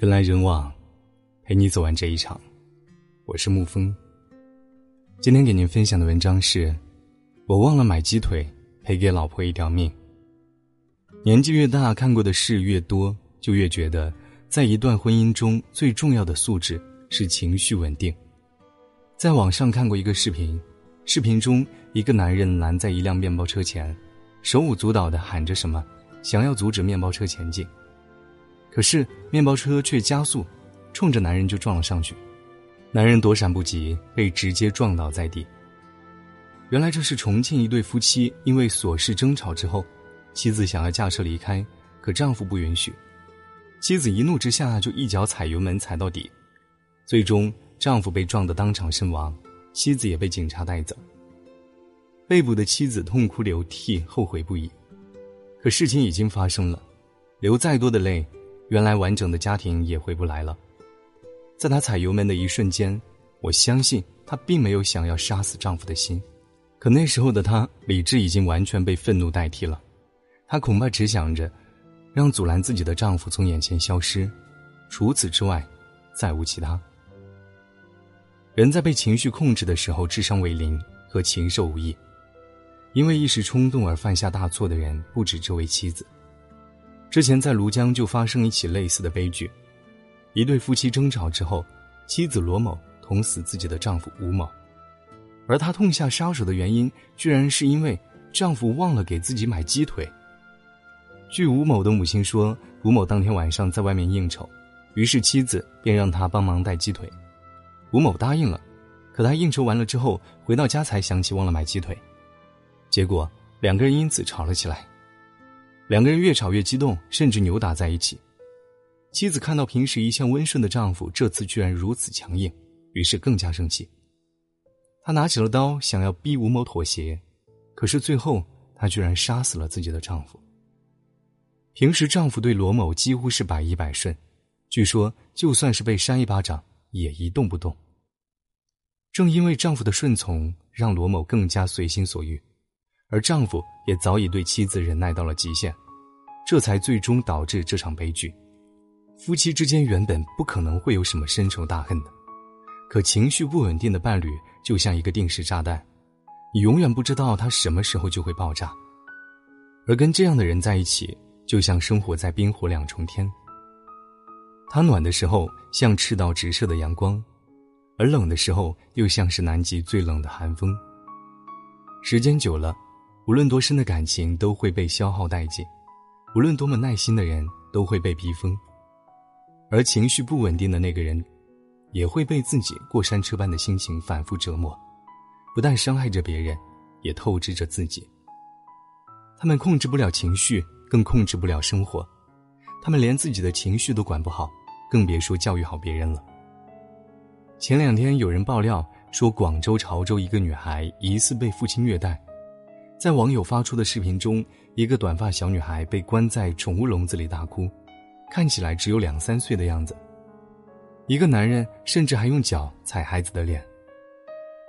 人来人往，陪你走完这一场。我是沐风。今天给您分享的文章是：我忘了买鸡腿，赔给老婆一条命。年纪越大，看过的事越多，就越觉得，在一段婚姻中最重要的素质是情绪稳定。在网上看过一个视频，视频中一个男人拦在一辆面包车前，手舞足蹈的喊着什么，想要阻止面包车前进。可是面包车却加速，冲着男人就撞了上去，男人躲闪不及，被直接撞倒在地。原来这是重庆一对夫妻因为琐事争吵之后，妻子想要驾车离开，可丈夫不允许，妻子一怒之下就一脚踩油门踩到底，最终丈夫被撞得当场身亡，妻子也被警察带走。被捕的妻子痛哭流涕，后悔不已，可事情已经发生了，流再多的泪。原来完整的家庭也回不来了。在她踩油门的一瞬间，我相信她并没有想要杀死丈夫的心，可那时候的她理智已经完全被愤怒代替了，她恐怕只想着让阻拦自己的丈夫从眼前消失，除此之外，再无其他。人在被情绪控制的时候，智商为零，和禽兽无异。因为一时冲动而犯下大错的人，不止这位妻子。之前在庐江就发生一起类似的悲剧，一对夫妻争吵之后，妻子罗某捅死自己的丈夫吴某，而她痛下杀手的原因，居然是因为丈夫忘了给自己买鸡腿。据吴某的母亲说，吴某当天晚上在外面应酬，于是妻子便让他帮忙带鸡腿，吴某答应了，可他应酬完了之后回到家才想起忘了买鸡腿，结果两个人因此吵了起来。两个人越吵越激动，甚至扭打在一起。妻子看到平时一向温顺的丈夫这次居然如此强硬，于是更加生气。她拿起了刀，想要逼吴某妥协，可是最后她居然杀死了自己的丈夫。平时丈夫对罗某几乎是百依百顺，据说就算是被扇一巴掌也一动不动。正因为丈夫的顺从，让罗某更加随心所欲。而丈夫也早已对妻子忍耐到了极限，这才最终导致这场悲剧。夫妻之间原本不可能会有什么深仇大恨的，可情绪不稳定的伴侣就像一个定时炸弹，你永远不知道他什么时候就会爆炸。而跟这样的人在一起，就像生活在冰火两重天。他暖的时候像赤道直射的阳光，而冷的时候又像是南极最冷的寒风。时间久了。无论多深的感情都会被消耗殆尽，无论多么耐心的人都会被逼疯，而情绪不稳定的那个人，也会被自己过山车般的心情反复折磨，不但伤害着别人，也透支着自己。他们控制不了情绪，更控制不了生活，他们连自己的情绪都管不好，更别说教育好别人了。前两天有人爆料说，广州潮州一个女孩疑似被父亲虐待。在网友发出的视频中，一个短发小女孩被关在宠物笼子里大哭，看起来只有两三岁的样子。一个男人甚至还用脚踩孩子的脸。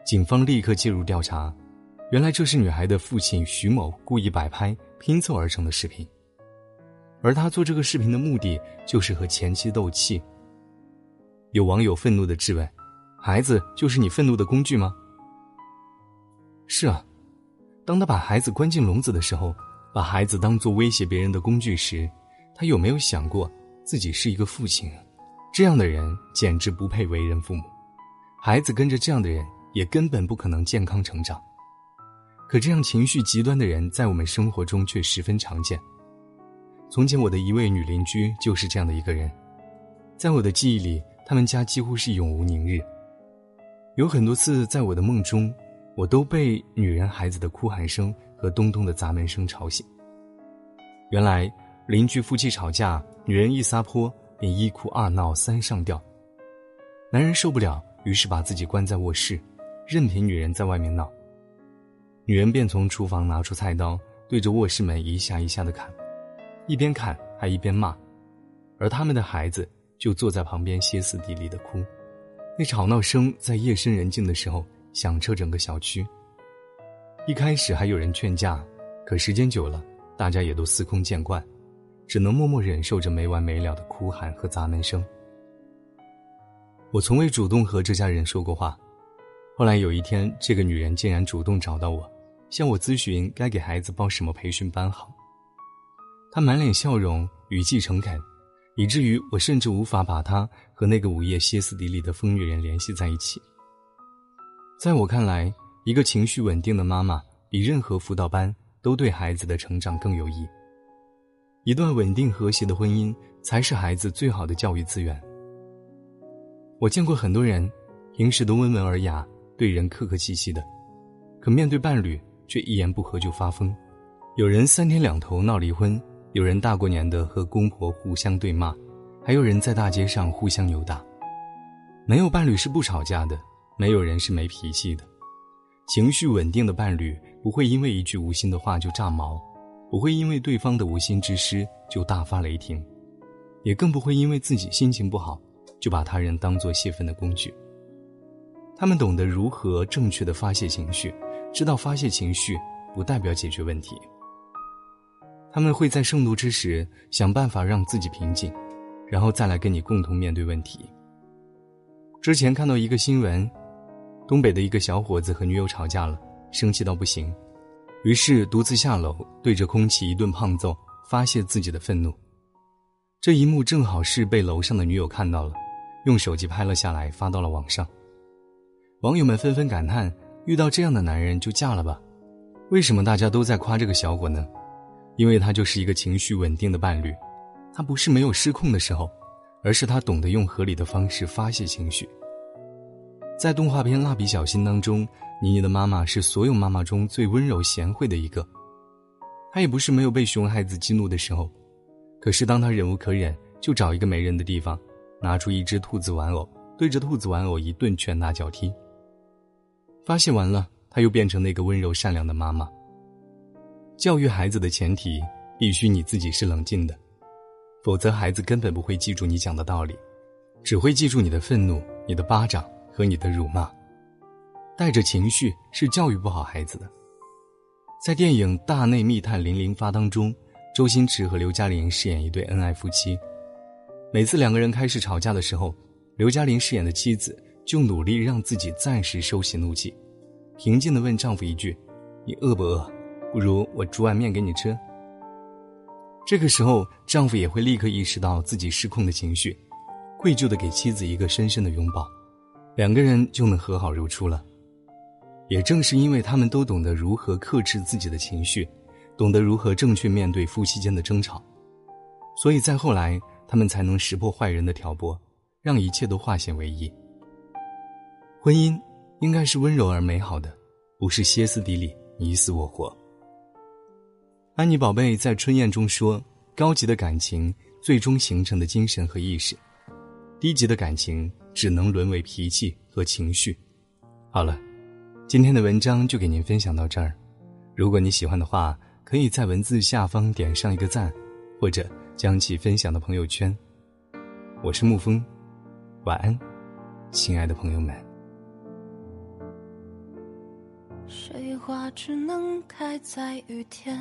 警方立刻介入调查，原来这是女孩的父亲徐某故意摆拍拼凑而成的视频，而他做这个视频的目的就是和前妻斗气。有网友愤怒的质问：“孩子就是你愤怒的工具吗？”是啊。当他把孩子关进笼子的时候，把孩子当做威胁别人的工具时，他有没有想过自己是一个父亲？这样的人简直不配为人父母。孩子跟着这样的人也根本不可能健康成长。可这样情绪极端的人在我们生活中却十分常见。从前我的一位女邻居就是这样的一个人，在我的记忆里，他们家几乎是永无宁日。有很多次在我的梦中。我都被女人孩子的哭喊声和咚咚的砸门声吵醒。原来邻居夫妻吵架，女人一撒泼便一哭二闹三上吊，男人受不了，于是把自己关在卧室，任凭女人在外面闹。女人便从厨房拿出菜刀，对着卧室门一下一下的砍，一边砍还一边骂，而他们的孩子就坐在旁边歇斯底里的哭，那吵闹声在夜深人静的时候。响彻整个小区。一开始还有人劝架，可时间久了，大家也都司空见惯，只能默默忍受着没完没了的哭喊和砸门声。我从未主动和这家人说过话。后来有一天，这个女人竟然主动找到我，向我咨询该给孩子报什么培训班好。她满脸笑容，语气诚恳，以至于我甚至无法把她和那个午夜歇斯底里的疯女人联系在一起。在我看来，一个情绪稳定的妈妈比任何辅导班都对孩子的成长更有益。一段稳定和谐的婚姻才是孩子最好的教育资源。我见过很多人，平时都温文尔雅，对人客客气气的，可面对伴侣却一言不合就发疯。有人三天两头闹离婚，有人大过年的和公婆互相对骂，还有人在大街上互相扭打。没有伴侣是不吵架的，没有人是没脾气的。情绪稳定的伴侣不会因为一句无心的话就炸毛，不会因为对方的无心之失就大发雷霆，也更不会因为自己心情不好。就把他人当做泄愤的工具。他们懂得如何正确的发泄情绪，知道发泄情绪不代表解决问题。他们会在盛怒之时想办法让自己平静，然后再来跟你共同面对问题。之前看到一个新闻，东北的一个小伙子和女友吵架了，生气到不行，于是独自下楼对着空气一顿胖揍，发泄自己的愤怒。这一幕正好是被楼上的女友看到了。用手机拍了下来，发到了网上。网友们纷纷感叹：“遇到这样的男人就嫁了吧？”为什么大家都在夸这个小伙呢？因为他就是一个情绪稳定的伴侣。他不是没有失控的时候，而是他懂得用合理的方式发泄情绪。在动画片《蜡笔小新》当中，妮妮的妈妈是所有妈妈中最温柔贤惠的一个。她也不是没有被熊孩子激怒的时候，可是当她忍无可忍，就找一个没人的地方。拿出一只兔子玩偶，对着兔子玩偶一顿拳打脚踢。发泄完了，他又变成那个温柔善良的妈妈。教育孩子的前提，必须你自己是冷静的，否则孩子根本不会记住你讲的道理，只会记住你的愤怒、你的巴掌和你的辱骂。带着情绪是教育不好孩子的。在电影《大内密探零零发》当中，周星驰和刘嘉玲饰演一对恩爱夫妻。每次两个人开始吵架的时候，刘嘉玲饰演的妻子就努力让自己暂时收起怒气，平静地问丈夫一句：“你饿不饿？不如我煮碗面给你吃。”这个时候，丈夫也会立刻意识到自己失控的情绪，愧疚地给妻子一个深深的拥抱，两个人就能和好如初了。也正是因为他们都懂得如何克制自己的情绪，懂得如何正确面对夫妻间的争吵，所以在后来。他们才能识破坏人的挑拨，让一切都化险为夷。婚姻应该是温柔而美好的，不是歇斯底里、你死我活。安妮宝贝在《春燕》中说：“高级的感情最终形成的精神和意识，低级的感情只能沦为脾气和情绪。”好了，今天的文章就给您分享到这儿。如果你喜欢的话，可以在文字下方点上一个赞，或者。将其分享到朋友圈。我是沐风，晚安，亲爱的朋友们。水花只能开在雨天，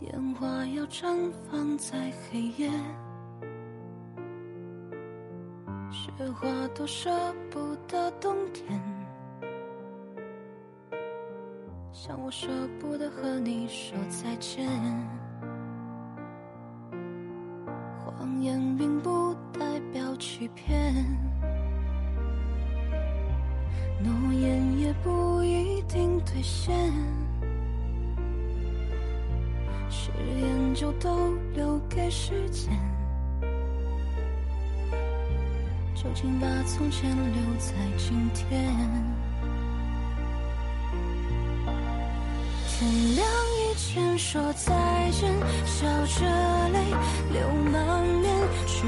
烟花要绽放在黑夜，雪花都舍不得冬天。像我舍不得和你说再见，谎言并不代表欺骗，诺言也不一定兑现，誓言就都留给时间，就请把从前留在今天。天亮以前说再见，笑着泪流满面，去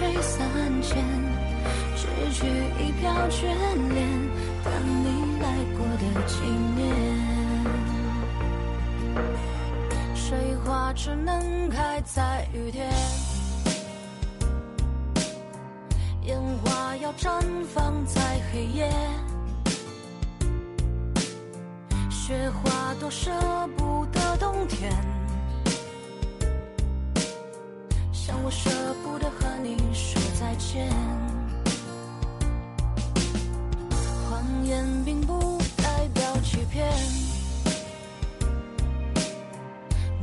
吹散前，只取一瓢眷恋，当你来过的纪念。水花只能开在雨天，烟花要绽放在黑夜，雪花多舍不得冬天。我舍不得和你说再见，谎言并不代表欺骗，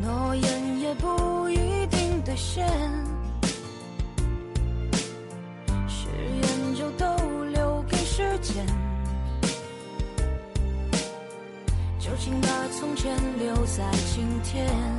诺言也不一定兑现，誓言就都留给时间，就请把从前留在今天。